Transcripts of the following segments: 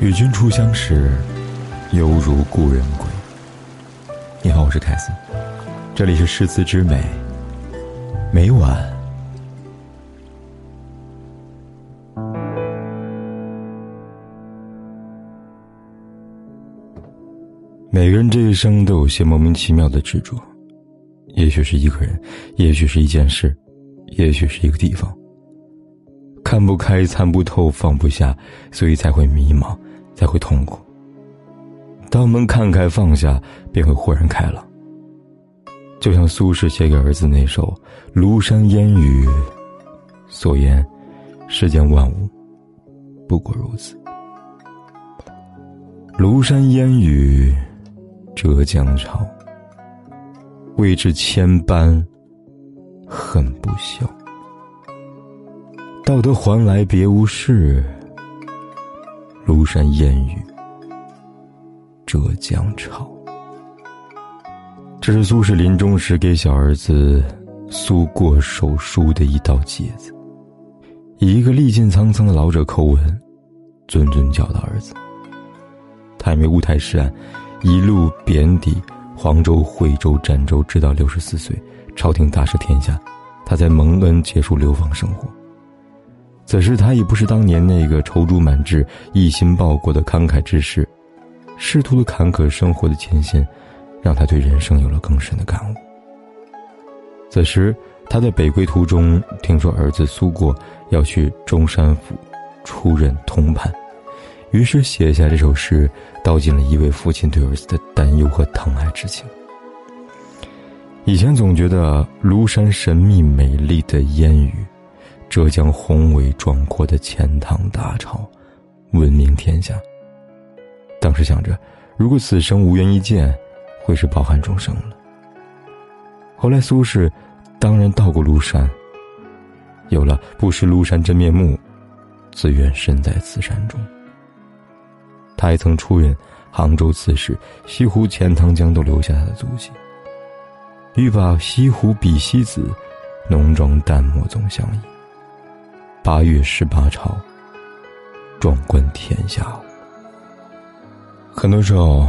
与君初相识，犹如故人归。你好，我是凯斯，这里是诗词之美，每晚。每个人这一生都有些莫名其妙的执着，也许是一个人，也许是一件事，也许是一个地方。看不开，参不透，放不下，所以才会迷茫。才会痛苦。当我们看开放下，便会豁然开朗。就像苏轼写给儿子那首《庐山烟雨》，所言：世间万物不过如此。庐山烟雨，浙江潮。为知千般恨不消。道德还来别无事。庐山烟雨，浙江潮。这是苏轼临终时给小儿子苏过手书的一道帖子，以一个历尽沧桑的老者口吻，谆谆教导儿子。他因为乌台诗案，一路贬抵黄州、惠州、儋州，直到六十四岁，朝廷大赦天下，他才蒙恩结束流放生活。此时他已不是当年那个踌躇满志、一心报国的慷慨之士，仕途的坎坷、生活的艰辛，让他对人生有了更深的感悟。此时他在北归途中，听说儿子苏过要去中山府出任通判，于是写下这首诗，道尽了一位父亲对儿子的担忧和疼爱之情。以前总觉得庐山神秘美丽的烟雨。浙江宏伟壮阔的钱塘大潮，闻名天下。当时想着，如果此生无缘一见，会是抱憾终生了。后来苏轼当然到过庐山，有了“不识庐山真面目，自愿身在此山中”。他还曾出任杭州刺史，西湖、钱塘江都留下他的足迹。欲把西湖比西子，浓妆淡抹总相宜。八月十八朝，壮观天下。很多时候，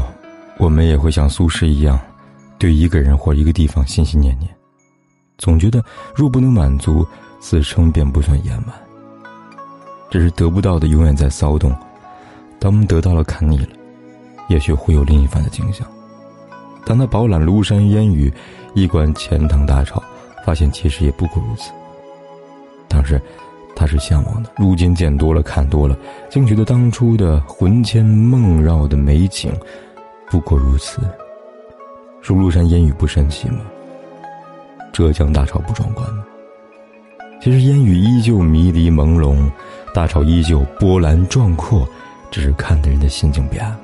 我们也会像苏轼一样，对一个人或一个地方心心念念，总觉得若不能满足，此生便不算圆满。只是得不到的永远在骚动，当我们得到了看腻了，也许会有另一番的景象。当他饱览庐山烟雨，一观钱塘大潮，发现其实也不过如此。当时。他是向往的，如今见多了，看多了，竟觉得当初的魂牵梦绕的美景，不过如此。说庐山烟雨不神奇吗？浙江大潮不壮观吗？其实烟雨依旧迷离朦胧，大潮依旧波澜壮阔，只是看的人的心境变了。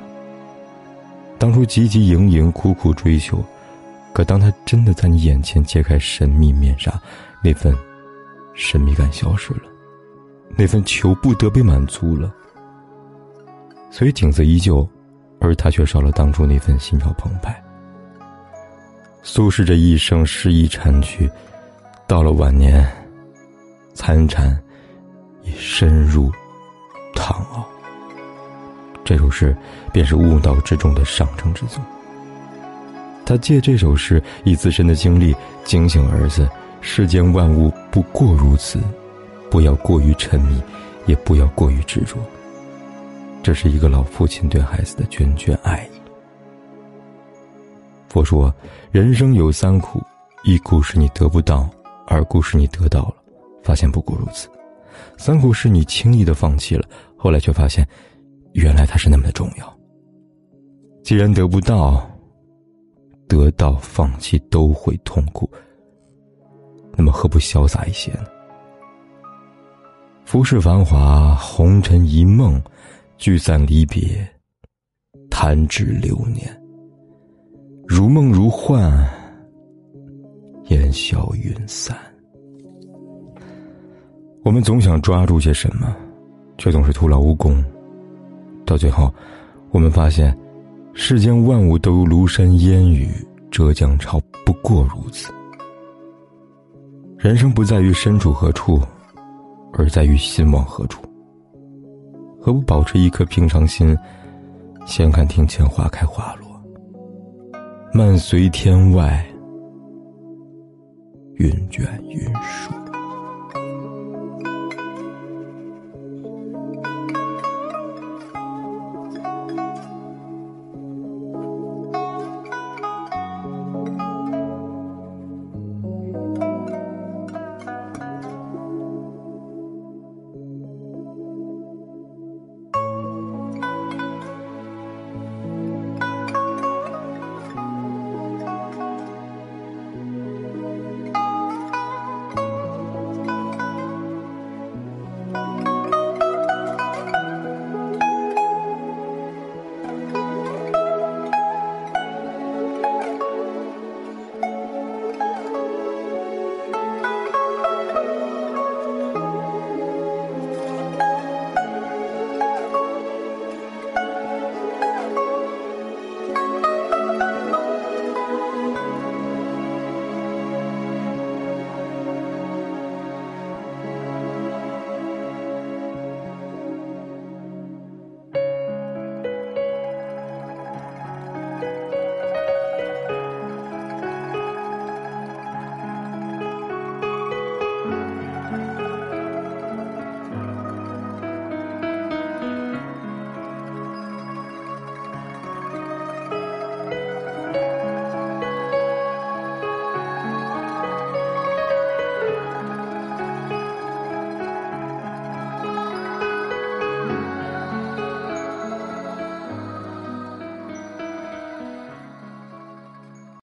当初汲汲营营、苦苦追求，可当他真的在你眼前揭开神秘面纱，那份神秘感消失了。那份求不得被满足了，所以景色依旧，而他却少了当初那份心潮澎湃。苏轼这一生诗意禅去，到了晚年，参禅已深入唐奥。这首诗便是悟道之中的上乘之作。他借这首诗，以自身的经历警醒儿子：世间万物不过如此。不要过于沉迷，也不要过于执着。这是一个老父亲对孩子的涓涓爱意。佛说，人生有三苦：一苦是你得不到，二苦是你得到了，发现不过如此；三苦是你轻易的放弃了，后来却发现，原来它是那么的重要。既然得不到，得到放弃都会痛苦，那么何不潇洒一些呢？浮世繁华，红尘一梦，聚散离别，弹指流年。如梦如幻，烟消云散。我们总想抓住些什么，却总是徒劳无功。到最后，我们发现，世间万物都如庐山烟雨，浙江潮，不过如此。人生不在于身处何处，而在于心往何处。何不保持一颗平常心，闲看庭前花开花落，漫随天外，云卷云舒。